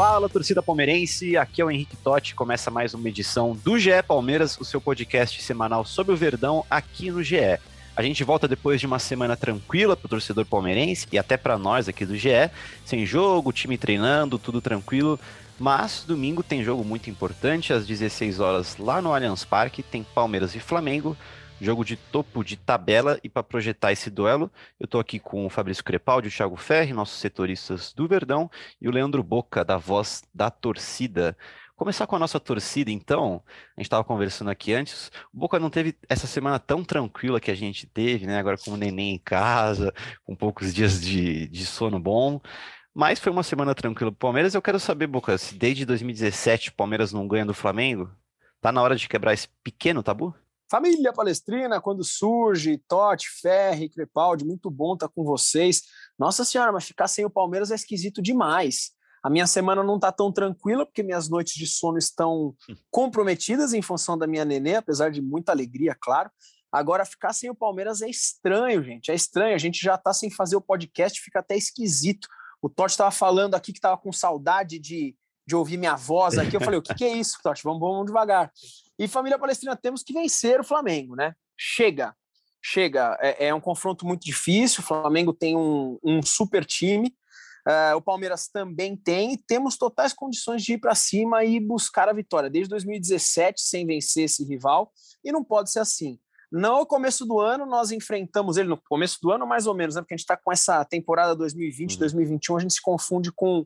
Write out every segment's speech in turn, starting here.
Fala, torcida palmeirense. Aqui é o Henrique Totti. Começa mais uma edição do GE Palmeiras, o seu podcast semanal sobre o Verdão aqui no GE. A gente volta depois de uma semana tranquila para o torcedor palmeirense e até para nós aqui do GE, sem jogo, time treinando, tudo tranquilo. Mas domingo tem jogo muito importante, às 16 horas lá no Allianz Parque, tem Palmeiras e Flamengo jogo de topo de tabela. E para projetar esse duelo, eu estou aqui com o Fabrício Crepaldi, o Thiago Ferri, nossos setoristas do Verdão, e o Leandro Boca, da voz da torcida. Começar com a nossa torcida, então. A gente estava conversando aqui antes. O Boca não teve essa semana tão tranquila que a gente teve, né? Agora com o neném em casa, com poucos dias de, de sono bom. Mas foi uma semana tranquila para o Palmeiras. Eu quero saber, Boca, se desde 2017 o Palmeiras não ganha do Flamengo, tá na hora de quebrar esse pequeno tabu? Família Palestrina, quando surge, Totti, Ferri, Crepaldi, muito bom estar com vocês. Nossa Senhora, mas ficar sem o Palmeiras é esquisito demais. A minha semana não está tão tranquila, porque minhas noites de sono estão comprometidas em função da minha nenê, apesar de muita alegria, claro. Agora, ficar sem o Palmeiras é estranho, gente. É estranho. A gente já está sem fazer o podcast, fica até esquisito. O Totti estava falando aqui que estava com saudade de, de ouvir minha voz aqui. Eu falei, o que, que é isso, Totti? Vamos, vamos devagar. E família Palestrina, temos que vencer o Flamengo, né? Chega, chega. É, é um confronto muito difícil. O Flamengo tem um, um super time. Uh, o Palmeiras também tem, e temos totais condições de ir para cima e buscar a vitória. Desde 2017, sem vencer esse rival, e não pode ser assim. No começo do ano, nós enfrentamos ele, no começo do ano, mais ou menos, né? Porque a gente está com essa temporada 2020, uhum. 2021, a gente se confunde com,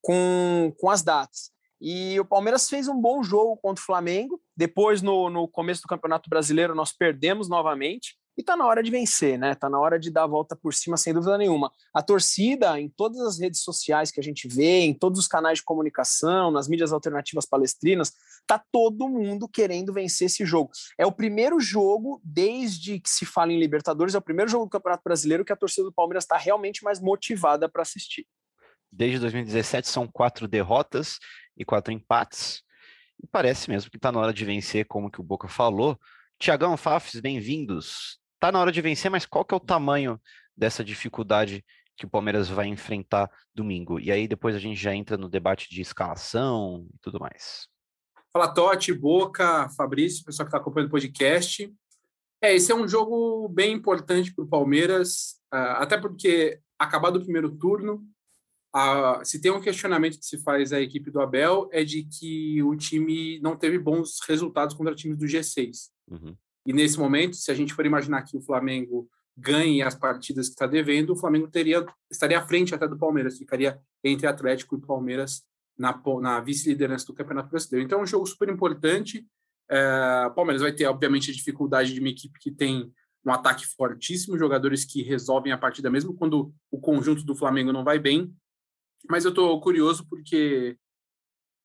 com, com as datas. E o Palmeiras fez um bom jogo contra o Flamengo. Depois, no, no começo do Campeonato Brasileiro, nós perdemos novamente. E tá na hora de vencer, né? Tá na hora de dar a volta por cima, sem dúvida nenhuma. A torcida, em todas as redes sociais que a gente vê, em todos os canais de comunicação, nas mídias alternativas palestrinas, tá todo mundo querendo vencer esse jogo. É o primeiro jogo, desde que se fala em Libertadores, é o primeiro jogo do Campeonato Brasileiro que a torcida do Palmeiras está realmente mais motivada para assistir. Desde 2017 são quatro derrotas e quatro empates. E parece mesmo que está na hora de vencer, como que o Boca falou. Tiagão Fafs, bem-vindos. Está na hora de vencer, mas qual que é o tamanho dessa dificuldade que o Palmeiras vai enfrentar domingo? E aí depois a gente já entra no debate de escalação e tudo mais. Fala Totti, Boca, Fabrício, pessoal que está acompanhando o podcast. É, esse é um jogo bem importante para o Palmeiras, ah, até porque acabado o primeiro turno, a, se tem um questionamento que se faz à equipe do Abel é de que o time não teve bons resultados contra times do G6. Uhum. E nesse momento, se a gente for imaginar que o Flamengo ganhe as partidas que está devendo, o Flamengo teria estaria à frente até do Palmeiras, ficaria entre Atlético e Palmeiras na, na vice-liderança do Campeonato Brasileiro. Então é um jogo super importante. É, o Palmeiras vai ter, obviamente, a dificuldade de uma equipe que tem um ataque fortíssimo, jogadores que resolvem a partida mesmo quando o conjunto do Flamengo não vai bem. Mas eu estou curioso porque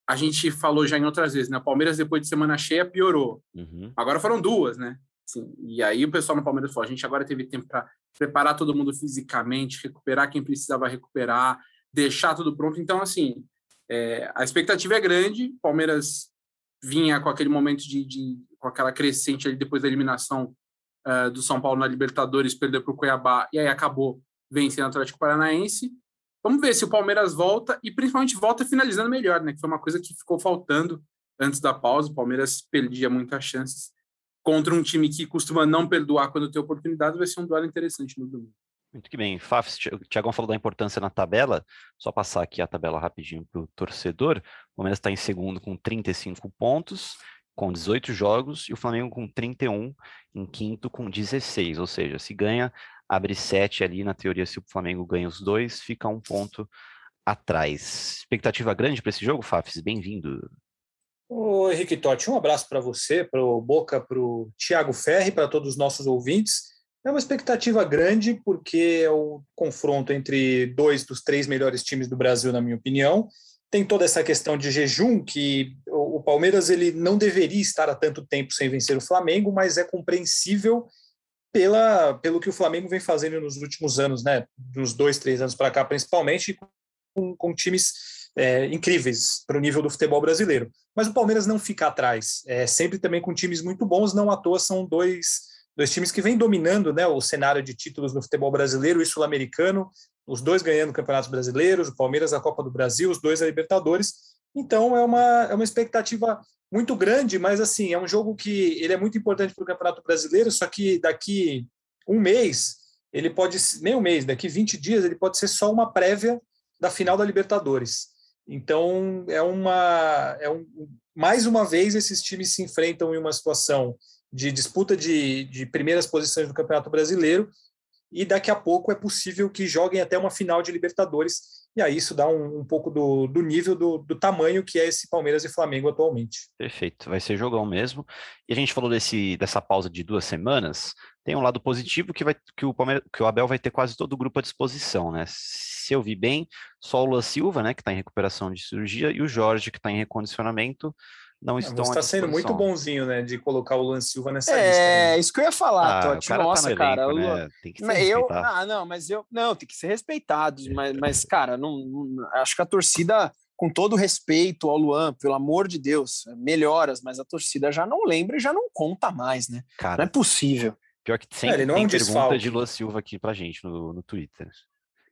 a gente falou já em outras vezes, né? O Palmeiras, depois de semana cheia, piorou. Uhum. Agora foram duas, né? Assim, e aí o pessoal no Palmeiras falou: a gente agora teve tempo para preparar todo mundo fisicamente, recuperar quem precisava recuperar, deixar tudo pronto. Então, assim, é, a expectativa é grande. O Palmeiras vinha com aquele momento de, de com aquela crescente ali depois da eliminação uh, do São Paulo na Libertadores, perdeu para o Cuiabá e aí acabou vencendo o Atlético Paranaense. Vamos ver se o Palmeiras volta e principalmente volta finalizando melhor, né? Que foi uma coisa que ficou faltando antes da pausa. O Palmeiras perdia muitas chances contra um time que costuma não perdoar quando tem oportunidade. Vai ser um duelo interessante no domingo. Muito que bem. Faf, o Tiagão falou da importância na tabela. Só passar aqui a tabela rapidinho para o torcedor. O Palmeiras está em segundo com 35 pontos, com 18 jogos, e o Flamengo com 31 em quinto com 16. Ou seja, se ganha abre sete ali, na teoria, se o Flamengo ganha os dois, fica um ponto atrás. Expectativa grande para esse jogo, Fafs? Bem-vindo. Ô, Henrique Totti, um abraço para você, para o Boca, para o Thiago Ferri, para todos os nossos ouvintes. É uma expectativa grande, porque é o confronto entre dois dos três melhores times do Brasil, na minha opinião. Tem toda essa questão de jejum, que o Palmeiras ele não deveria estar há tanto tempo sem vencer o Flamengo, mas é compreensível pela, pelo que o Flamengo vem fazendo nos últimos anos, né? Dos dois, três anos para cá, principalmente, com, com times é, incríveis para o nível do futebol brasileiro. Mas o Palmeiras não fica atrás, é, sempre também com times muito bons, não à toa são dois, dois times que vêm dominando né, o cenário de títulos no futebol brasileiro e sul-americano, os dois ganhando campeonatos brasileiros, o Palmeiras a Copa do Brasil, os dois a Libertadores. Então é uma, é uma expectativa muito grande, mas assim, é um jogo que ele é muito importante para o Campeonato Brasileiro, só que daqui um mês, ele pode, nem um mês, daqui 20 dias, ele pode ser só uma prévia da final da Libertadores. Então, é uma. É um, mais uma vez, esses times se enfrentam em uma situação de disputa de, de primeiras posições do Campeonato Brasileiro, e daqui a pouco é possível que joguem até uma final de Libertadores. E aí isso dá um, um pouco do, do nível, do, do, tamanho que é esse Palmeiras e Flamengo atualmente. Perfeito, vai ser jogão mesmo. E a gente falou desse, dessa pausa de duas semanas. Tem um lado positivo que, vai, que, o Palmeiras, que o Abel vai ter quase todo o grupo à disposição, né? Se eu vi bem, só o Lula Silva, né, que está em recuperação de cirurgia, e o Jorge, que está em recondicionamento não estão. Você está sendo muito bonzinho, né, de colocar o Luan Silva nessa é, lista. É, isso que eu ia falar, ah, Totti. Cara Nossa, tá cara. Elenco, Luan... né? Tem que ser eu, Ah, não, mas eu. Não, tem que ser respeitado. Mas, mas cara, não, não, acho que a torcida, com todo respeito ao Luan, pelo amor de Deus, melhoras, mas a torcida já não lembra e já não conta mais, né? Cara, não é possível. Pior que sempre é, não tem é um pergunta desfalque. de Luan Silva aqui pra gente no, no Twitter.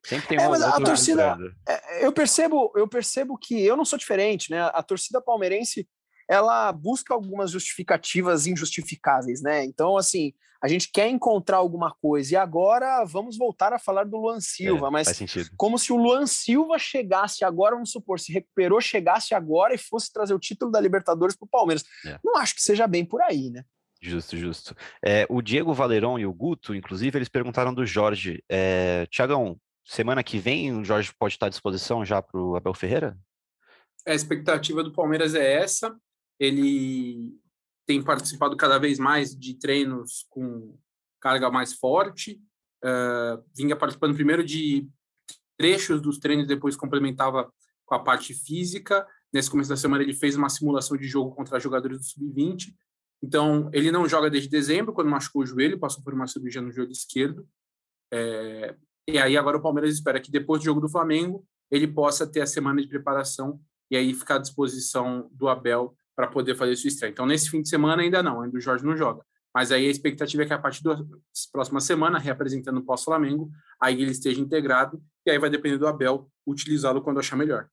Sempre tem é, uma mas a torcida, é, eu percebo, eu percebo que eu não sou diferente, né? A torcida palmeirense ela busca algumas justificativas injustificáveis, né? Então, assim, a gente quer encontrar alguma coisa e agora vamos voltar a falar do Luan Silva, é, mas como se o Luan Silva chegasse agora, vamos supor, se recuperou, chegasse agora e fosse trazer o título da Libertadores para o Palmeiras. É. Não acho que seja bem por aí, né? Justo, justo. É, o Diego Valerão e o Guto, inclusive, eles perguntaram do Jorge. É, Tiagão, semana que vem o Jorge pode estar à disposição já para o Abel Ferreira? A expectativa do Palmeiras é essa ele tem participado cada vez mais de treinos com carga mais forte, uh, vinha participando primeiro de trechos dos treinos, depois complementava com a parte física. Nesse começo da semana ele fez uma simulação de jogo contra jogadores do sub-20. Então ele não joga desde dezembro, quando machucou o joelho, passou por uma cirurgia no joelho esquerdo. É, e aí agora o Palmeiras espera que depois do jogo do Flamengo ele possa ter a semana de preparação e aí ficar à disposição do Abel para poder fazer sua estreia. Então, nesse fim de semana ainda não, ainda o Jorge não joga. Mas aí a expectativa é que a partir da próxima semana, reapresentando o pós-Flamengo, aí ele esteja integrado e aí vai depender do Abel utilizá-lo quando achar melhor.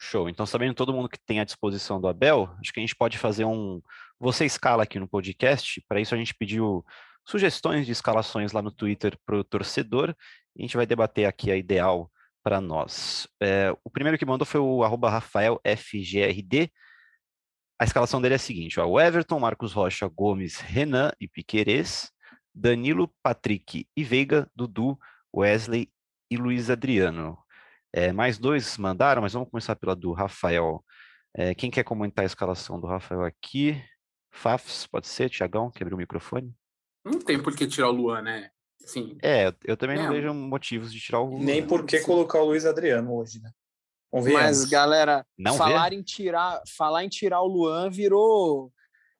Show. Então, sabendo todo mundo que tem à disposição do Abel, acho que a gente pode fazer um. Você escala aqui no podcast. Para isso, a gente pediu sugestões de escalações lá no Twitter para o torcedor. E a gente vai debater aqui a ideal para nós. É, o primeiro que mandou foi o RafaelFGRD. A escalação dele é a seguinte: ó, o Everton, Marcos Rocha, Gomes, Renan e Piquerez, Danilo, Patrick e Veiga, Dudu, Wesley e Luiz Adriano. É, mais dois mandaram, mas vamos começar pela do Rafael. É, quem quer comentar a escalação do Rafael aqui? Fafs, pode ser? Tiagão, quebrou o microfone? Não tem por que tirar o Luan, né? Assim, é, eu também não vejo motivos de tirar o Luan. Nem por que colocar o Luiz Adriano hoje, né? Mas, galera, Não falar em, tirar, falar em tirar o Luan virou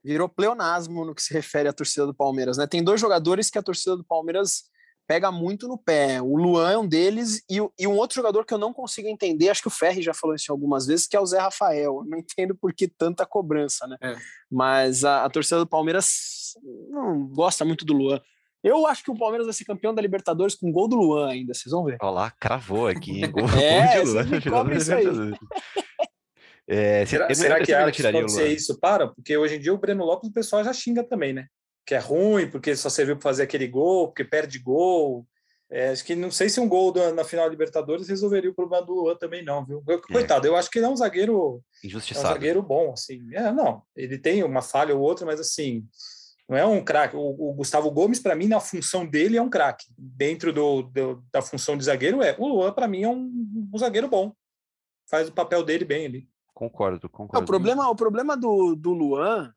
virou pleonasmo no que se refere à torcida do Palmeiras, né? Tem dois jogadores que a torcida do Palmeiras pega muito no pé. O Luan é um deles e, e um outro jogador que eu não consigo entender, acho que o Ferri já falou isso algumas vezes, que é o Zé Rafael. Eu não entendo por que tanta cobrança, né? É. Mas a, a torcida do Palmeiras não gosta muito do Luan. Eu acho que o Palmeiras vai ser campeão da Libertadores com gol do Luan ainda, vocês vão ver. Olha lá, cravou aqui. Gol, é, gol de Luan. isso aí. É, será, será que a pode ser isso? Para, porque hoje em dia o Breno Lopes o pessoal já xinga também, né? Que é ruim, porque só serviu para fazer aquele gol, porque perde gol. É, acho que não sei se um gol da, na final da Libertadores resolveria o problema do Luan também, não, viu? É. Coitado, é. eu acho que ele é um zagueiro. Injustiçado. É um zagueiro bom, assim. É, não, ele tem uma falha ou outra, mas assim não é um craque. O, o, Gustavo Gomes, para mim, na função dele, é um craque. Dentro do, do, da função de zagueiro, é. O Luan, para mim, é um, um, zagueiro bom. Faz o papel dele bem ali. Concordo, concordo. o problema, o problema do, do Luan,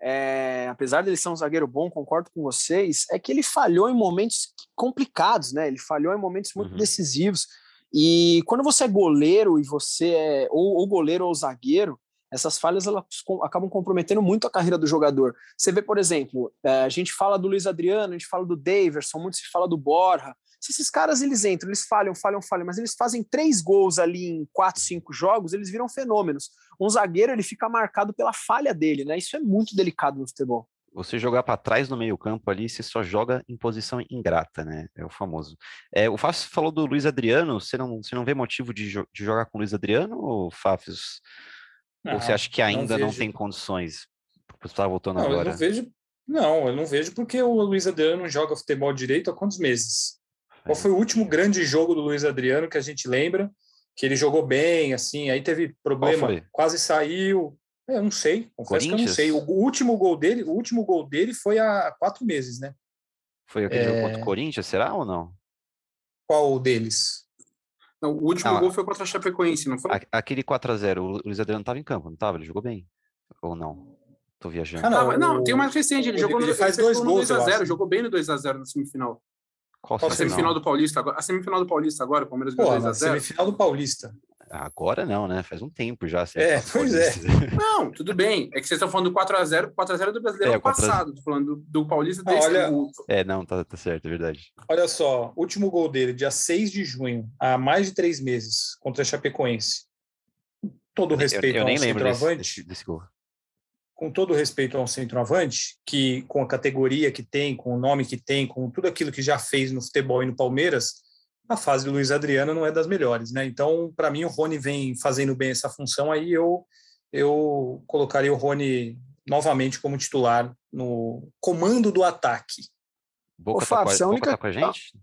é, apesar dele ser um zagueiro bom, concordo com vocês, é que ele falhou em momentos complicados, né? Ele falhou em momentos muito uhum. decisivos. E quando você é goleiro e você é ou, ou goleiro ou zagueiro, essas falhas elas acabam comprometendo muito a carreira do jogador. Você vê, por exemplo, é, a gente fala do Luiz Adriano, a gente fala do Daverson, muito se fala do Borja. Se esses caras eles entram, eles falham, falham, falham, mas eles fazem três gols ali em quatro, cinco jogos, eles viram fenômenos. Um zagueiro ele fica marcado pela falha dele, né? Isso é muito delicado no futebol. Você jogar para trás no meio-campo ali, você só joga em posição ingrata, né? É o famoso. É, o Fábio falou do Luiz Adriano. Você não, você não vê motivo de, jo de jogar com o Luiz Adriano, ou Fábio? Ou você acha que ainda não, não tem condições? Você está voltando não, agora. Eu não vejo. Não, eu não vejo porque o Luiz Adriano joga futebol direito há quantos meses? Qual foi o último grande jogo do Luiz Adriano que a gente lembra? Que ele jogou bem, assim, aí teve problema, quase saiu. É, eu não sei, confesso que eu não sei. O último gol dele, o último gol dele foi há quatro meses, né? Foi aquele é... jogo contra o Corinthians, será ou não? Qual deles? Não, o último ah, gol foi contra a Chapecoense, não foi? Aquele 4x0, o Luiz Adriano estava em campo, não estava? Ele jogou bem? Ou não? Tô viajando. Ah, não, não, tem mais recente, ele, ele jogou no, ele faz dois gols, 2x0, jogou bem no 2x0 na semifinal. Qual, Qual semifinal do Paulista agora? A semifinal do Paulista agora, o Palmeiras ganhou 2x0. Semifinal do Paulista. Agora não, né? Faz um tempo já. É, pois é. Não, tudo bem. É que vocês estão falando do 4x0, 4x0 do brasileiro é, passado. Estou falando do, do Paulista desse olha, É, não, tá, tá certo, é verdade. Olha só, último gol dele, dia 6 de junho, há mais de três meses, contra a Chapecoense. Todo respeito eu, eu ao centroavante. Desse, desse, desse gol com todo respeito ao centroavante, que com a categoria que tem, com o nome que tem, com tudo aquilo que já fez no futebol e no Palmeiras, a fase do Luiz Adriano não é das melhores, né? Então, para mim, o Rony vem fazendo bem essa função aí, eu, eu colocaria o Rony novamente como titular no comando do ataque. Boca, Ô, Fábio, tá, com a, única... tá com a gente?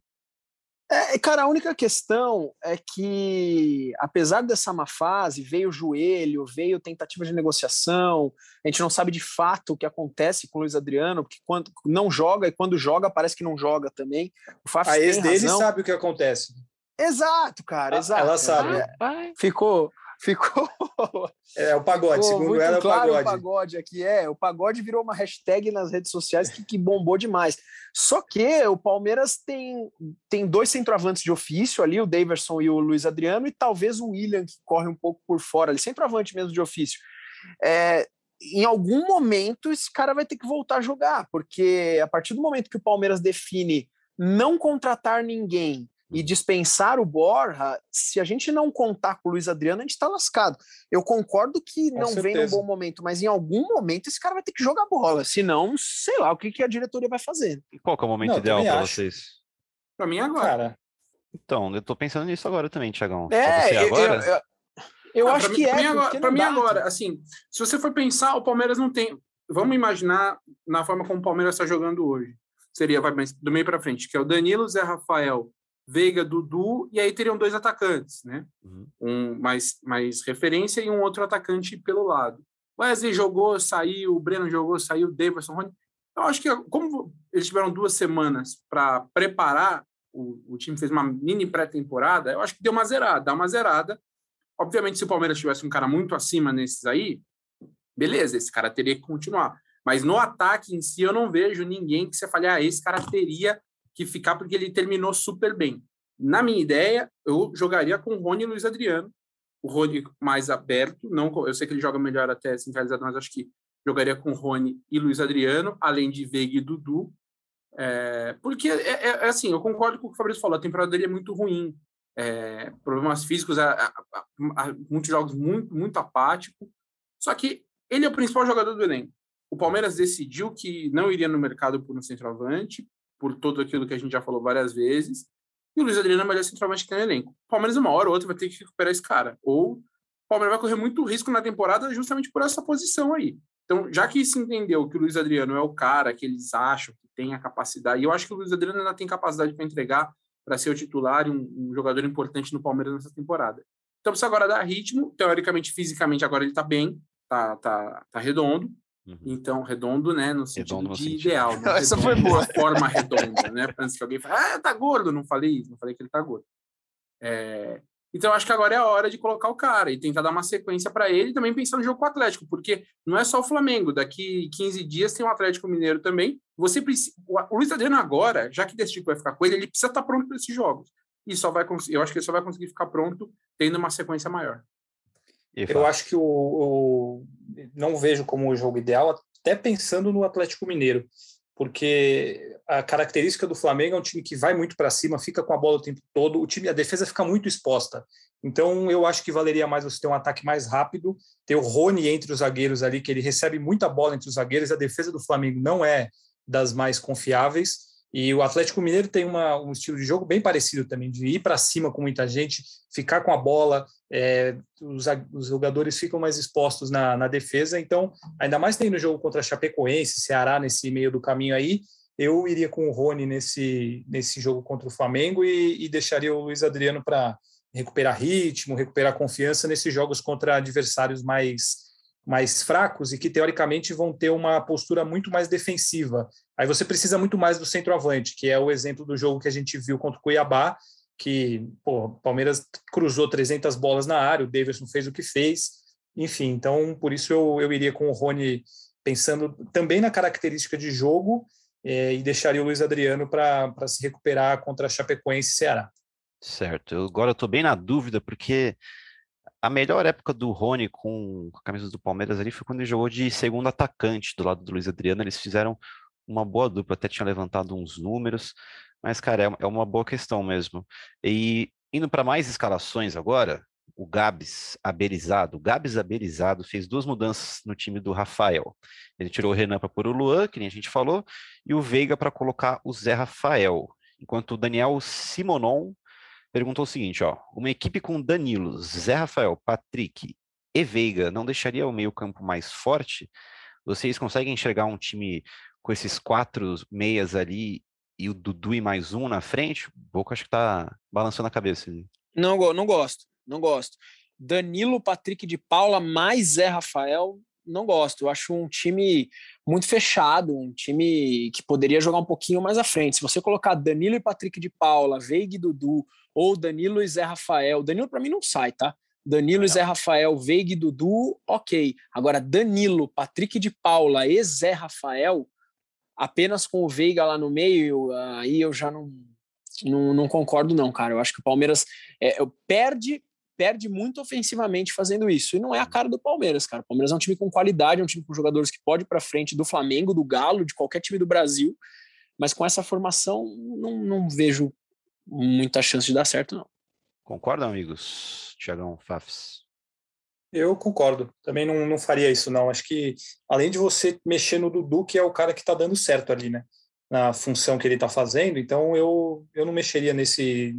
É, cara, a única questão é que, apesar dessa má fase, veio o joelho, veio tentativa de negociação, a gente não sabe de fato o que acontece com o Luiz Adriano, porque quando não joga e quando joga parece que não joga também. O a ex dele sabe o que acontece. Exato, cara, exato. Ela sabe. É, ficou, ficou. É o pagode, Ficou segundo ela, é o pagode. o pagode aqui é. O pagode virou uma hashtag nas redes sociais que, que bombou demais. Só que o Palmeiras tem, tem dois centroavantes de ofício ali, o Daverson e o Luiz Adriano, e talvez o William, que corre um pouco por fora, ali, centroavante mesmo de ofício. É, em algum momento esse cara vai ter que voltar a jogar, porque a partir do momento que o Palmeiras define não contratar ninguém e dispensar o Borja, se a gente não contar com o Luiz Adriano, a gente está lascado. Eu concordo que com não certeza. vem num bom momento, mas em algum momento esse cara vai ter que jogar bola, senão, sei lá, o que, que a diretoria vai fazer. E qual é o momento não, ideal para vocês? Para mim agora. Cara. Então, eu estou pensando nisso agora também, Tiagão. É, agora? Eu, eu, eu acho que é. Para mim agora, assim, se você for pensar, o Palmeiras não tem. Vamos imaginar na forma como o Palmeiras está jogando hoje. Seria, vai do meio para frente, que é o Danilo, Zé Rafael, Veiga, Dudu, e aí teriam dois atacantes, né? Uhum. Um mais, mais referência e um outro atacante pelo lado. Wesley jogou, saiu, o Breno jogou, saiu, o Davidson, Rony. Eu acho que, como eles tiveram duas semanas para preparar, o, o time fez uma mini pré-temporada, eu acho que deu uma zerada, dá uma zerada. Obviamente, se o Palmeiras tivesse um cara muito acima nesses aí, beleza, esse cara teria que continuar. Mas no ataque em si, eu não vejo ninguém que você fale, ah, esse cara teria que ficar porque ele terminou super bem. Na minha ideia, eu jogaria com o Rony e Luiz Adriano. O Rony mais aberto, não, eu sei que ele joga melhor até centralizado, mas acho que jogaria com Rony e Luiz Adriano, além de Veiga e Dudu. É, porque é, é, é, assim, eu concordo com o que o Fabrício falou, a temporada dele é muito ruim. É, problemas físicos, muitos jogos muito, muito apático. Só que ele é o principal jogador do elenco. O Palmeiras decidiu que não iria no mercado por um centroavante, por tudo aquilo que a gente já falou várias vezes. E o Luiz Adriano é o melhor centroavante que tem no elenco. O Palmeiras, uma hora ou outra, vai ter que recuperar esse cara. Ou o Palmeiras vai correr muito risco na temporada justamente por essa posição aí. Então, já que se entendeu que o Luiz Adriano é o cara que eles acham que tem a capacidade, e eu acho que o Luiz Adriano ainda tem capacidade para entregar para ser o titular e um, um, jogador importante no Palmeiras nessa temporada. Então, precisa agora dar ritmo. Teoricamente, fisicamente, agora ele está bem, tá, tá, tá redondo. Uhum. Então, redondo, né? No sentido redondo de sentido. ideal. Né? Essa foi boa. forma redonda, né? Antes que alguém fale, ah, tá gordo. Não falei isso, não falei que ele tá gordo. É... Então, acho que agora é a hora de colocar o cara e tentar dar uma sequência para ele também pensar no jogo com o Atlético, porque não é só o Flamengo. Daqui 15 dias tem o Atlético Mineiro também. Você precisa, o Luiz Adriano agora, já que decidiu que vai ficar com ele, ele precisa estar tá pronto para esses jogos. E só vai eu acho que ele só vai conseguir ficar pronto tendo uma sequência maior. Eu acho que o, o não vejo como o jogo ideal, até pensando no Atlético Mineiro porque a característica do Flamengo é um time que vai muito para cima, fica com a bola o tempo todo, o time, a defesa fica muito exposta. Então, eu acho que valeria mais você ter um ataque mais rápido, ter o Rony entre os zagueiros ali, que ele recebe muita bola entre os zagueiros, a defesa do Flamengo não é das mais confiáveis. E o Atlético Mineiro tem uma, um estilo de jogo bem parecido também, de ir para cima com muita gente, ficar com a bola, é, os, os, jogadores ficam mais expostos na, na, defesa. Então, ainda mais tem no jogo contra Chapecoense, Ceará nesse meio do caminho aí, eu iria com o Rony nesse, nesse jogo contra o Flamengo e, e deixaria o Luiz Adriano para recuperar ritmo, recuperar confiança nesses jogos contra adversários mais mais fracos e que teoricamente vão ter uma postura muito mais defensiva. Aí você precisa muito mais do centroavante, que é o exemplo do jogo que a gente viu contra o Cuiabá, que o Palmeiras cruzou 300 bolas na área, o Davidson fez o que fez, enfim, então por isso eu, eu iria com o Rony pensando também na característica de jogo é, e deixaria o Luiz Adriano para se recuperar contra a Chapecoense e Ceará. Certo, eu, agora eu estou bem na dúvida, porque a melhor época do Rony com a camisa do Palmeiras ali foi quando ele jogou de segundo atacante do lado do Luiz Adriano. Eles fizeram uma boa dupla, até tinha levantado uns números, mas, cara, é, é uma boa questão mesmo. E indo para mais escalações agora, o Gabs Aberizado. O Gabs Aberizado fez duas mudanças no time do Rafael. Ele tirou o Renan para pôr o Luan, que nem a gente falou, e o Veiga para colocar o Zé Rafael. Enquanto o Daniel Simonon perguntou o seguinte, ó, uma equipe com Danilo, Zé Rafael, Patrick e Veiga não deixaria o meio-campo mais forte? Vocês conseguem enxergar um time com esses quatro meias ali e o Dudu e mais um na frente? O Boca acho que tá balançando a cabeça. Não, não gosto, não gosto. Danilo, Patrick de Paula mais Zé Rafael, não gosto. Eu acho um time muito fechado, um time que poderia jogar um pouquinho mais à frente. Se você colocar Danilo e Patrick de Paula, Veig e Dudu, ou Danilo e Zé Rafael, Danilo para mim não sai, tá? Danilo e Zé Rafael, Veig e Dudu, ok. Agora, Danilo, Patrick de Paula e Zé Rafael, apenas com o Veiga lá no meio, aí eu já não, não, não concordo, não, cara. Eu acho que o Palmeiras é, perde perde muito ofensivamente fazendo isso. E não é a cara do Palmeiras, cara. O Palmeiras é um time com qualidade, é um time com jogadores que pode ir para frente do Flamengo, do Galo, de qualquer time do Brasil. Mas com essa formação, não, não vejo muita chance de dar certo, não. Concordam, amigos? Tiagão, Fafs? Eu concordo. Também não, não faria isso, não. Acho que, além de você mexer no Dudu, que é o cara que está dando certo ali, né? Na função que ele está fazendo, então eu, eu não mexeria nesse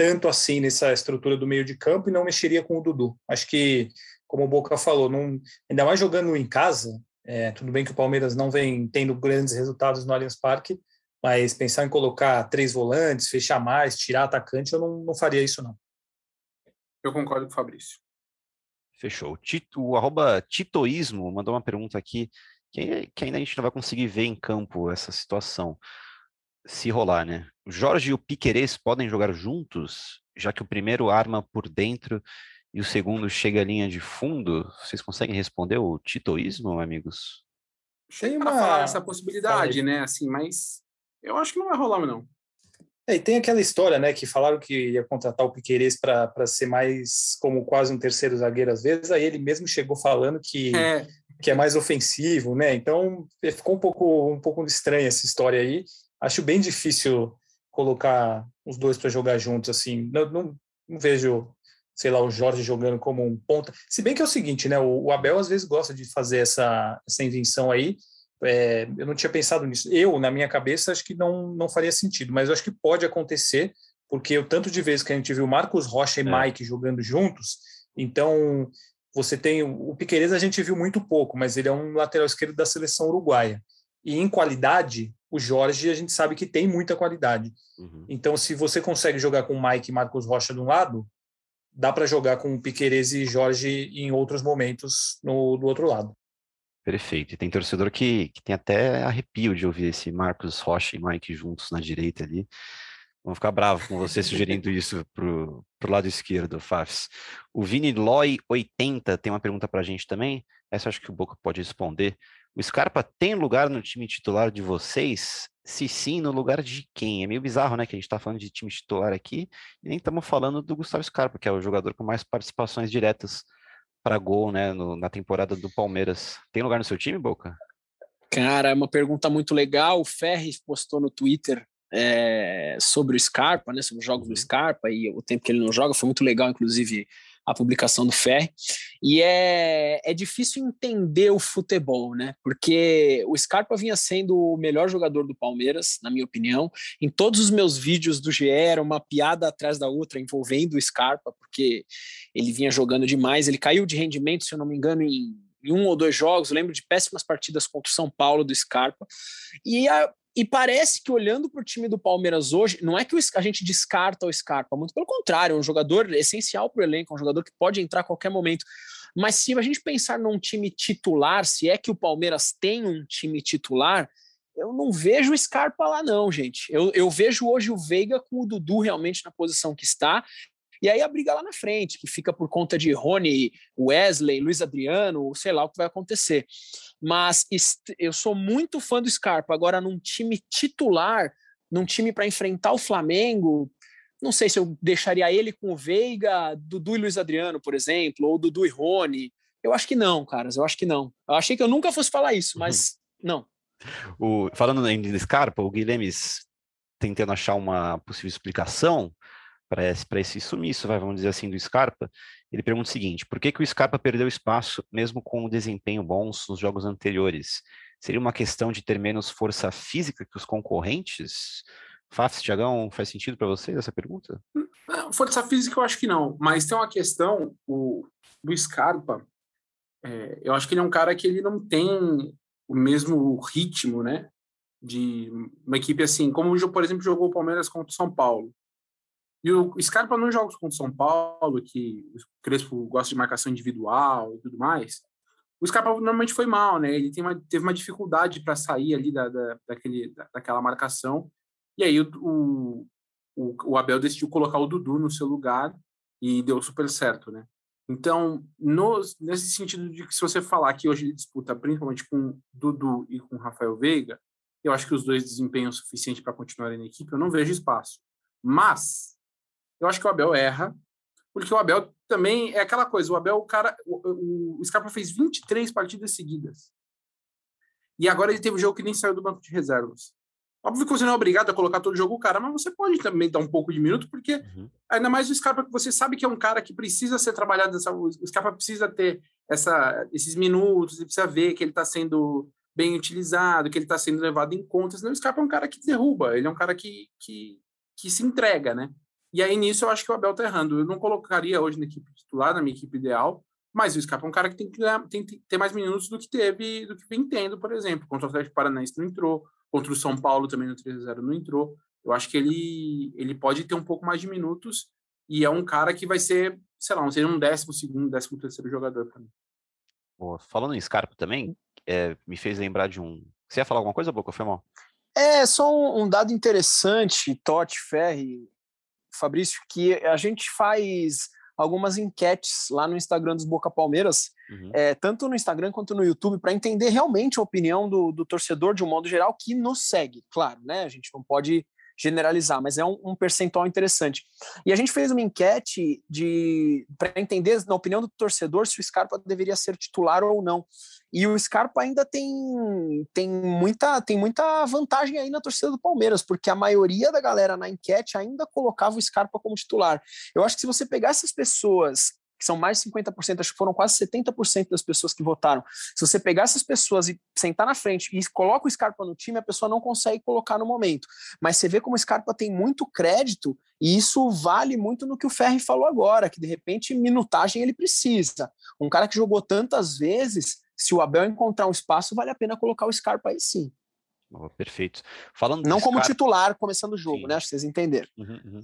tanto assim nessa estrutura do meio de campo e não mexeria com o Dudu. Acho que, como o Boca falou, não, ainda mais jogando em casa, é, tudo bem que o Palmeiras não vem tendo grandes resultados no Allianz Parque, mas pensar em colocar três volantes, fechar mais, tirar atacante, eu não, não faria isso, não. Eu concordo com o Fabrício. Fechou. Tito, o arroba Titoísmo mandou uma pergunta aqui que, que ainda a gente não vai conseguir ver em campo essa situação se rolar, né? O Jorge e o Piquerez podem jogar juntos, já que o primeiro arma por dentro e o segundo chega à linha de fundo? Vocês conseguem responder o titoísmo, amigos? Tem uma falar essa possibilidade, né? Assim, mas eu acho que não vai rolar, não. É, e tem aquela história, né, que falaram que ia contratar o Piquerez para ser mais como quase um terceiro zagueiro às vezes, aí ele mesmo chegou falando que é, que é mais ofensivo, né? Então ficou um pouco um pouco estranha essa história aí acho bem difícil colocar os dois para jogar juntos assim. Não, não, não, vejo, sei lá, o Jorge jogando como um ponta. Se bem que é o seguinte, né? O, o Abel às vezes gosta de fazer essa, essa invenção aí. É, eu não tinha pensado nisso. Eu, na minha cabeça, acho que não, não faria sentido, mas eu acho que pode acontecer, porque o tanto de vezes que a gente viu Marcos Rocha e é. Mike jogando juntos, então você tem o Piqueires a gente viu muito pouco, mas ele é um lateral esquerdo da seleção uruguaia. E em qualidade, o Jorge a gente sabe que tem muita qualidade. Uhum. Então, se você consegue jogar com o Mike e Marcos Rocha de um lado, dá para jogar com Piqueires e Jorge em outros momentos no, do outro lado. Perfeito. E tem torcedor que, que tem até arrepio de ouvir esse Marcos Rocha e Mike juntos na direita ali. Vão ficar bravos com você sugerindo isso pro, pro lado esquerdo, Fafs. O Vini Loy 80 tem uma pergunta para a gente também. Essa acho que o Boca pode responder. O Scarpa tem lugar no time titular de vocês? Se sim, no lugar de quem? É meio bizarro, né? Que a gente está falando de time titular aqui e nem estamos falando do Gustavo Scarpa, que é o jogador com mais participações diretas para gol, né? No, na temporada do Palmeiras. Tem lugar no seu time, Boca? Cara, é uma pergunta muito legal. O Ferri postou no Twitter é, sobre o Scarpa, né, sobre os jogos do uhum. Scarpa e o tempo que ele não joga, foi muito legal, inclusive, a publicação do Ferri. E é, é difícil entender o futebol, né? Porque o Scarpa vinha sendo o melhor jogador do Palmeiras, na minha opinião. Em todos os meus vídeos do GE era uma piada atrás da outra envolvendo o Scarpa, porque ele vinha jogando demais. Ele caiu de rendimento, se eu não me engano, em em um ou dois jogos, lembro de péssimas partidas contra o São Paulo do Scarpa. E a, e parece que olhando para o time do Palmeiras hoje, não é que a gente descarta o Scarpa, muito pelo contrário, é um jogador essencial para o elenco, é um jogador que pode entrar a qualquer momento. Mas se a gente pensar num time titular, se é que o Palmeiras tem um time titular, eu não vejo o Scarpa lá, não, gente. Eu, eu vejo hoje o Veiga com o Dudu realmente na posição que está. E aí a briga lá na frente, que fica por conta de Rony, Wesley, Luiz Adriano, sei lá o que vai acontecer. Mas eu sou muito fã do Scarpa. Agora, num time titular, num time para enfrentar o Flamengo, não sei se eu deixaria ele com o Veiga, Dudu e Luiz Adriano, por exemplo, ou Dudu e Rony. Eu acho que não, caras, eu acho que não. Eu achei que eu nunca fosse falar isso, mas uhum. não. O, falando em Scarpa, o Guilherme tentando achar uma possível explicação, para esse, esse sumiço, vai, vamos dizer assim, do Scarpa, ele pergunta o seguinte: por que, que o Scarpa perdeu espaço mesmo com o desempenho bons nos jogos anteriores? Seria uma questão de ter menos força física que os concorrentes? Fafs, Tiagão, faz sentido para vocês essa pergunta? Força física eu acho que não, mas tem uma questão, o, do Scarpa, é, eu acho que ele é um cara que ele não tem o mesmo ritmo, né? De uma equipe assim, como, por exemplo, jogou o Palmeiras contra o São Paulo. E o Scarpa nos jogos contra o São Paulo, que o Crespo gosta de marcação individual e tudo mais, o Scarpa normalmente foi mal, né? Ele uma, teve uma dificuldade para sair ali da, da, daquele, daquela marcação. E aí o, o, o, Abel decidiu colocar o Dudu no seu lugar e deu super certo, né? Então, no, nesse sentido de que se você falar que hoje ele disputa principalmente com Dudu e com Rafael Veiga, eu acho que os dois desempenham o suficiente para continuarem na equipe, eu não vejo espaço. Mas eu acho que o Abel erra, porque o Abel também é aquela coisa, o Abel, o cara, o, o Scarpa fez 23 partidas seguidas. E agora ele teve um jogo que nem saiu do banco de reservas. Óbvio que você não é obrigado a colocar todo jogo o cara, mas você pode também dar um pouco de minuto, porque uhum. ainda mais o Scarpa, que você sabe que é um cara que precisa ser trabalhado, essa, o Scarpa precisa ter essa, esses minutos, ele precisa ver que ele está sendo bem utilizado, que ele está sendo levado em conta, senão o Scarpa é um cara que derruba, ele é um cara que, que, que se entrega, né? E aí, nisso, eu acho que o Abel tá errando. Eu não colocaria hoje na equipe titular, na minha equipe ideal, mas o Scarpa é um cara que tem que, ganhar, tem que ter mais minutos do que teve, do que vem tendo, por exemplo. Contra o Atlético Paranaense não entrou, contra o São Paulo também no 3x0 não entrou. Eu acho que ele, ele pode ter um pouco mais de minutos e é um cara que vai ser, sei lá, seria um décimo segundo, décimo terceiro jogador para mim. Falando em Scarpa também, é, me fez lembrar de um. Você ia falar alguma coisa, Boca? Foi mal? É, só um, um dado interessante, Totti, Ferri, Fabrício, que a gente faz algumas enquetes lá no Instagram dos Boca Palmeiras, uhum. é, tanto no Instagram quanto no YouTube, para entender realmente a opinião do, do, torcedor de um modo geral que nos segue. Claro, né? A gente não pode generalizar, mas é um, um percentual interessante. E a gente fez uma enquete de para entender, na opinião do torcedor, se o Scarpa deveria ser titular ou não. E o Scarpa ainda tem, tem, muita, tem muita vantagem aí na torcida do Palmeiras, porque a maioria da galera na enquete ainda colocava o Scarpa como titular. Eu acho que se você pegar essas pessoas que são mais de 50%, acho que foram quase 70% das pessoas que votaram. Se você pegar essas pessoas e sentar na frente e coloca o Scarpa no time, a pessoa não consegue colocar no momento. Mas você vê como o Scarpa tem muito crédito e isso vale muito no que o Ferri falou agora, que de repente minutagem ele precisa. Um cara que jogou tantas vezes, se o Abel encontrar um espaço, vale a pena colocar o Scarpa aí sim. Oh, perfeito. Falando não como Scarpa... titular começando o jogo, sim. né? Acho que vocês entenderam. Uhum, uhum.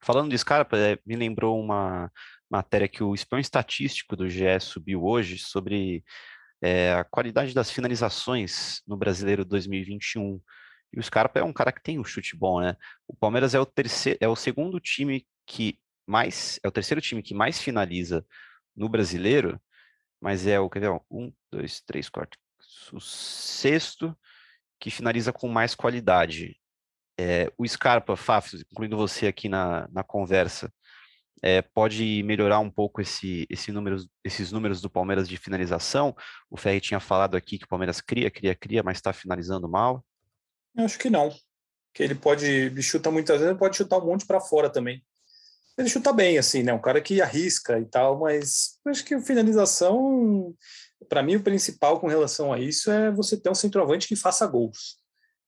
Falando de Scarpa, é, me lembrou uma matéria que o espião estatístico do GE subiu hoje sobre é, a qualidade das finalizações no Brasileiro 2021. E o Scarpa é um cara que tem um chute bom, né? O Palmeiras é o terceiro, é o segundo time que mais, é o terceiro time que mais finaliza no brasileiro, mas é o, quer ver, um, dois, três, quatro, o sexto que finaliza com mais qualidade. É, o Scarpa, Faf, incluindo você aqui na, na conversa, é, pode melhorar um pouco esse, esse esses números do Palmeiras de finalização? O Ferri tinha falado aqui que o Palmeiras cria, cria, cria, mas está finalizando mal. Eu acho que não. Que ele pode, ele chuta muitas vezes, pode chutar um monte para fora também. Ele chuta bem, assim, né? Um cara que arrisca e tal, mas acho que finalização, para mim, o principal com relação a isso é você ter um centroavante que faça gols,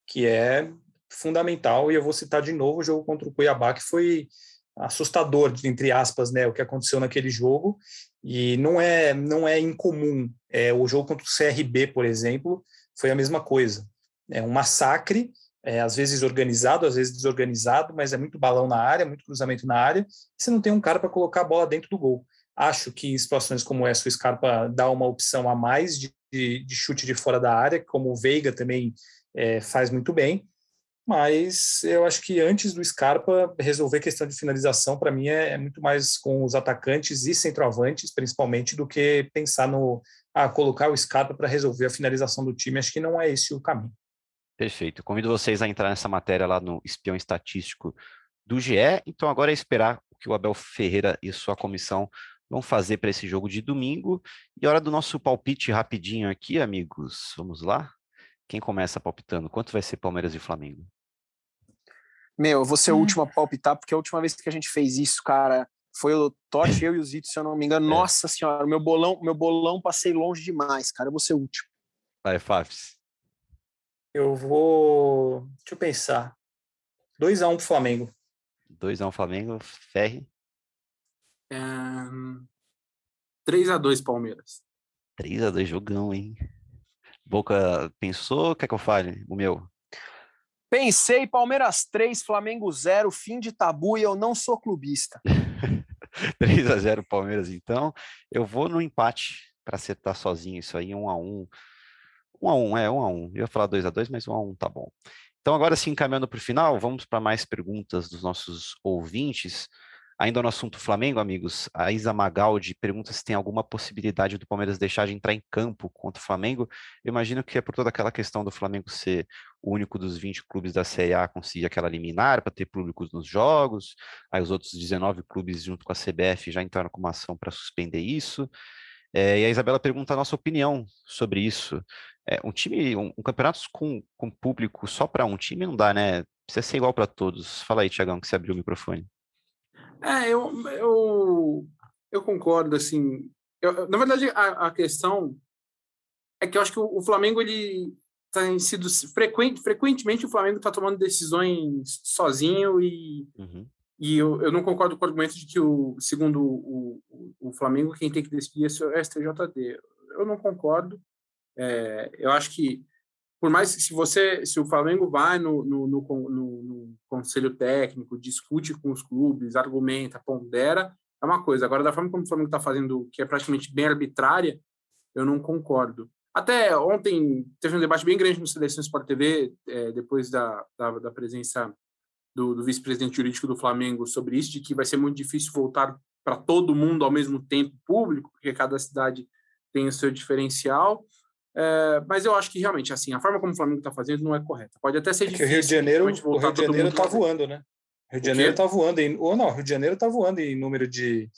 que é fundamental. E eu vou citar de novo o jogo contra o Cuiabá, que foi assustador, entre aspas, né, o que aconteceu naquele jogo. E não é não é incomum. É, o jogo contra o CRB, por exemplo, foi a mesma coisa. É um massacre, é, às vezes organizado, às vezes desorganizado, mas é muito balão na área, muito cruzamento na área. Você não tem um cara para colocar a bola dentro do gol. Acho que em situações como essa, o Scarpa dá uma opção a mais de, de, de chute de fora da área, como o Veiga também é, faz muito bem mas eu acho que antes do Scarpa resolver questão de finalização, para mim é, é, muito mais com os atacantes e centroavantes, principalmente, do que pensar no ah, colocar o Scarpa para resolver a finalização do time. Acho que não é esse o caminho. Perfeito. Convido vocês a entrar nessa matéria lá no espião estatístico do GE. Então agora é esperar o que o Abel Ferreira e sua comissão vão fazer para esse jogo de domingo. E hora do nosso palpite rapidinho aqui, amigos. Vamos lá? Quem começa palpitando? Quanto vai ser Palmeiras e Flamengo? Meu, eu vou ser o hum. último a palpitar, porque a última vez que a gente fez isso, cara, foi o Totti, eu e o Zito, se eu não me engano. É. Nossa senhora, meu bolão, meu bolão passei longe demais, cara. Eu vou ser o último. Vai, Fafs. Eu vou. Deixa eu pensar. 2x1 um pro Flamengo. 2x1 um Flamengo, Ferre. Um, 3x2 Palmeiras. 3x2, jogão, hein? Boca pensou, quer que eu fale? O meu. Pensei, Palmeiras 3, Flamengo 0, fim de tabu e eu não sou clubista. 3 a 0 Palmeiras, então. Eu vou no empate para acertar sozinho isso aí, 1 a 1 1 a 1 é 1 a 1 Eu ia falar 2 a 2 mas 1 a 1 tá bom. Então, agora sim, encaminhando para o final, vamos para mais perguntas dos nossos ouvintes. Ainda no assunto Flamengo, amigos, a Isa Magaldi pergunta se tem alguma possibilidade do Palmeiras deixar de entrar em campo contra o Flamengo. Eu imagino que é por toda aquela questão do Flamengo ser o único dos 20 clubes da Série A conseguir aquela liminar para ter públicos nos jogos. Aí os outros 19 clubes, junto com a CBF, já entraram com uma ação para suspender isso. É, e a Isabela pergunta a nossa opinião sobre isso. É, um time, um, um campeonato com, com público só para um time não dá, né? Precisa ser igual para todos. Fala aí, Tiagão, que você abriu o microfone. É, eu, eu, eu concordo, assim. Eu, na verdade, a, a, questão é que eu acho que o, o Flamengo, ele tem sido frequente, frequentemente o Flamengo está tomando decisões sozinho e, uhum. e eu, eu não concordo com o argumento de que, o, segundo o, o, o Flamengo, quem tem que decidir é o STJD. Eu não concordo. É, eu acho que por mais que se você, se o Flamengo vai no, no, no, no, conselho técnico, discute com os clubes, argumenta, pondera, é uma coisa. Agora, da forma como o Flamengo está fazendo, que é praticamente bem arbitrária, eu não concordo. Até ontem teve um debate bem grande no Seleção Sport TV, é, depois da, da, da presença do, do vice-presidente jurídico do Flamengo sobre isso, de que vai ser muito difícil voltar para todo mundo ao mesmo tempo público, porque cada cidade tem o seu diferencial. É, mas eu acho que realmente, assim, a forma como o Flamengo está fazendo não é correta. Pode até ser é difícil. o Rio de Janeiro, o Rio de Janeiro está voando, né? O Rio de Janeiro está voando em, ou não, Rio de Janeiro está voando em número de,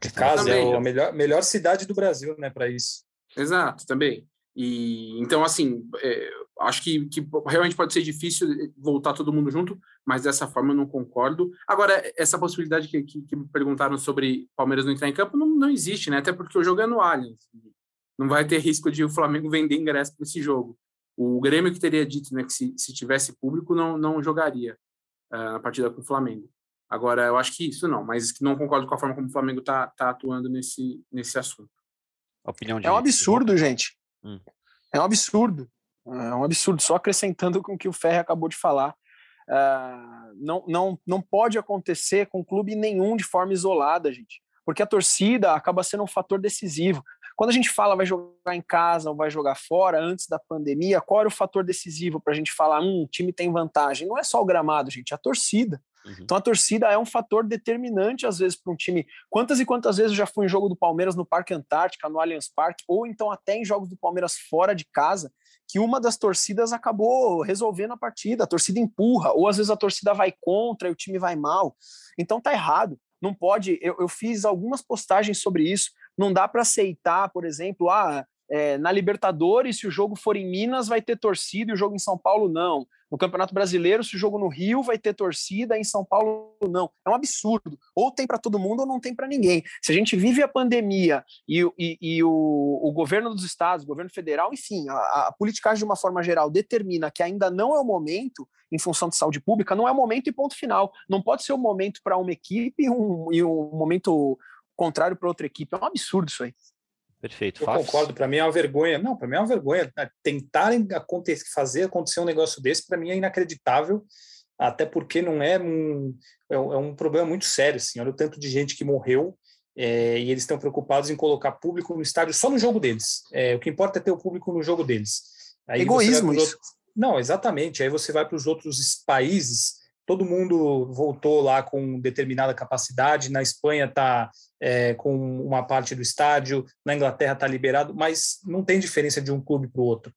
de casas, é a melhor, melhor cidade do Brasil, né, para isso. Exato, também. E então, assim, é, acho que, que realmente pode ser difícil voltar todo mundo junto, mas dessa forma eu não concordo. Agora, essa possibilidade que, que, que me perguntaram sobre Palmeiras não entrar em campo não, não existe, né? Até porque o jogo é no Allianz não vai ter risco de o Flamengo vender ingresso para esse jogo. O Grêmio que teria dito né, que se, se tivesse público não, não jogaria uh, a partida com o Flamengo. Agora, eu acho que isso não, mas não concordo com a forma como o Flamengo está tá atuando nesse, nesse assunto. Opinião de é um absurdo, gente. Hum. É um absurdo. É um absurdo. Só acrescentando com o que o Ferre acabou de falar. Uh, não, não, não pode acontecer com clube nenhum de forma isolada, gente. Porque a torcida acaba sendo um fator decisivo. Quando a gente fala vai jogar em casa ou vai jogar fora, antes da pandemia, qual era o fator decisivo para a gente falar, hum, o time tem vantagem? Não é só o gramado, gente, é a torcida. Uhum. Então a torcida é um fator determinante, às vezes, para um time. Quantas e quantas vezes eu já fui em jogo do Palmeiras no Parque Antártica, no Allianz Parque, ou então até em jogos do Palmeiras fora de casa, que uma das torcidas acabou resolvendo a partida, a torcida empurra, ou às vezes a torcida vai contra e o time vai mal. Então tá errado. Não pode. Eu, eu fiz algumas postagens sobre isso. Não dá para aceitar, por exemplo, ah, é, na Libertadores, se o jogo for em Minas, vai ter torcida e o jogo em São Paulo não. No Campeonato Brasileiro, se o jogo no Rio, vai ter torcida, em São Paulo não. É um absurdo. Ou tem para todo mundo ou não tem para ninguém. Se a gente vive a pandemia e, e, e o, o, governo dos estados, o governo federal, enfim, a, a politicagem de uma forma geral determina que ainda não é o momento, em função de saúde pública, não é o momento e ponto final. Não pode ser o momento para uma equipe um, e um momento contrário para outra equipe. É um absurdo isso aí. Perfeito. Eu Fábio. concordo. Para mim é uma vergonha. Não, para mim é uma vergonha. Né? Tentarem acontecer, fazer acontecer um negócio desse, para mim é inacreditável. Até porque não é um, é um, é um problema muito sério. Assim. Olha o tanto de gente que morreu é, e eles estão preocupados em colocar público no estádio só no jogo deles. É, o que importa é ter o público no jogo deles. Aí Egoísmo isso. Outros... Não, exatamente. Aí você vai para os outros países todo mundo voltou lá com determinada capacidade. Na Espanha está é, com uma parte do estádio, na Inglaterra está liberado, mas não tem diferença de um clube para o outro.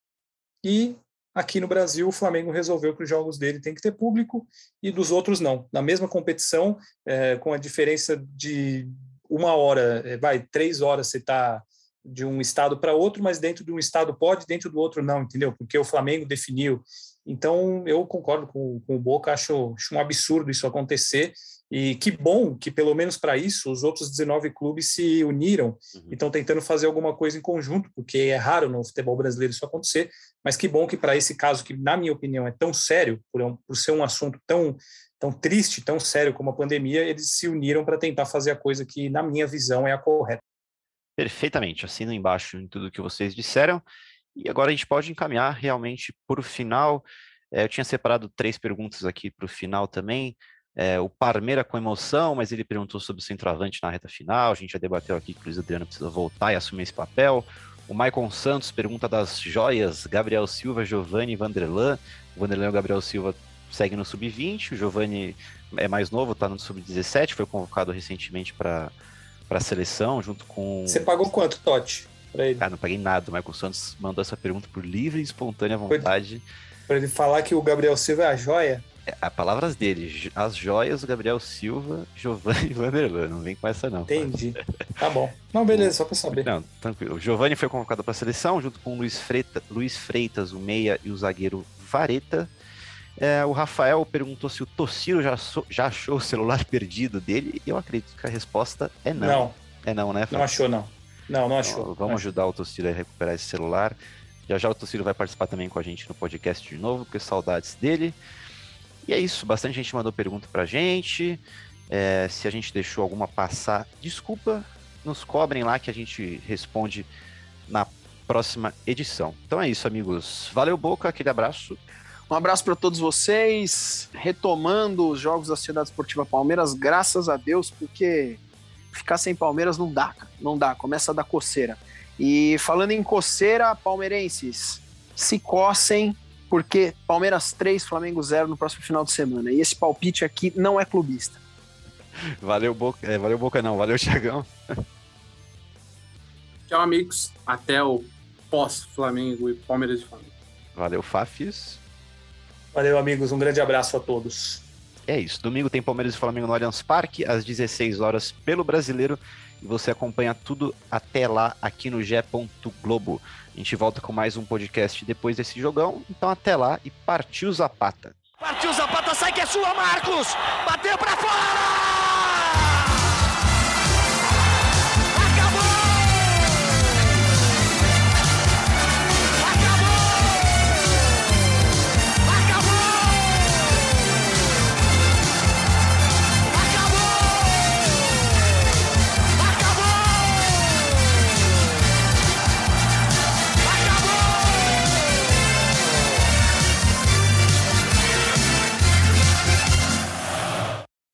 E aqui no Brasil, o Flamengo resolveu que os jogos dele tem que ter público e dos outros não. Na mesma competição, é, com a diferença de uma hora, é, vai, três horas você está de um estado para outro, mas dentro de um estado pode, dentro do outro não, entendeu? Porque o Flamengo definiu então, eu concordo com, com o Boca, acho, acho, um absurdo isso acontecer. E que bom que, pelo menos para isso, os outros 19 clubes se uniram uhum. e estão tentando fazer alguma coisa em conjunto, porque é raro no futebol brasileiro isso acontecer. Mas que bom que, para esse caso, que na minha opinião é tão sério, por, um, por ser um assunto tão, tão triste, tão sério como a pandemia, eles se uniram para tentar fazer a coisa que, na minha visão, é a correta. Perfeitamente, assino embaixo em tudo que vocês disseram. E agora a gente pode encaminhar realmente para o final. É, eu tinha separado três perguntas aqui para o final também. É, o Parmeira com emoção, mas ele perguntou sobre o centroavante na reta final. A gente já debateu aqui que o Luiz Adriano precisa voltar e assumir esse papel. O Maicon Santos pergunta das joias, Gabriel Silva, Giovanni Vanderlan. O Vanderlan e o Gabriel Silva seguem no sub-20, o Giovanni é mais novo, está no sub-17, foi convocado recentemente para a seleção, junto com... Você pagou quanto, Totti? Pra ele. Cara, não paguei nada. O Michael Santos mandou essa pergunta por livre e espontânea vontade. Para ele falar que o Gabriel Silva é a joia? É, a palavras dele, as joias do Gabriel Silva, Giovanni e Vanderlan. Não vem com essa, não. Entendi. tá bom. Não, beleza, só para saber. Não, tranquilo. O Giovanni foi convocado para a seleção, junto com o Luiz, Freita, Luiz Freitas, o meia e o zagueiro Vareta. É, o Rafael perguntou se o Tociro já, so, já achou o celular perdido dele, e eu acredito que a resposta é não. Não. É não, né? Fábio? Não achou, não. Não, não achou. Então, vamos ajudar o Tociro a recuperar esse celular. Já já o Tociro vai participar também com a gente no podcast de novo, porque saudades dele. E é isso, bastante gente mandou pergunta pra gente. É, se a gente deixou alguma passar, desculpa, nos cobrem lá que a gente responde na próxima edição. Então é isso, amigos. Valeu, Boca, aquele abraço. Um abraço para todos vocês. Retomando os jogos da Sociedade Esportiva Palmeiras, graças a Deus, porque ficar sem Palmeiras não dá, não dá, começa a dar coceira. E falando em coceira, palmeirenses, se cocem, porque Palmeiras 3, Flamengo 0 no próximo final de semana. E esse palpite aqui não é clubista. Valeu, Boca, é, valeu Boca não, valeu, Thiagão. Tchau, amigos. Até o pós-Flamengo e Palmeiras de Flamengo. Valeu, Fafis. Valeu, amigos. Um grande abraço a todos é isso. Domingo tem Palmeiras e Flamengo no Allianz Parque, às 16 horas pelo Brasileiro. E você acompanha tudo até lá aqui no Gé. Globo. A gente volta com mais um podcast depois desse jogão. Então até lá e partiu Zapata. Partiu Zapata, sai que é sua, Marcos! Bateu para fora!